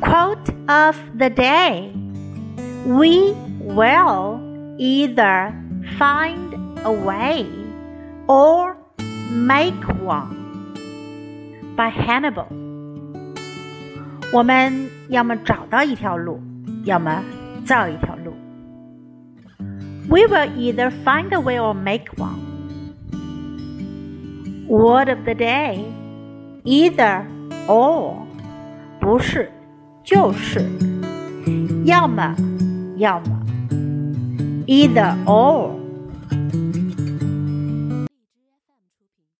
Quote of the day We will either find a way or make one. By Hannibal. 我们要么找到一条路，要么造一条路。We will either find a way or make one. Word of the day either or 不是就是。要么要么。Either or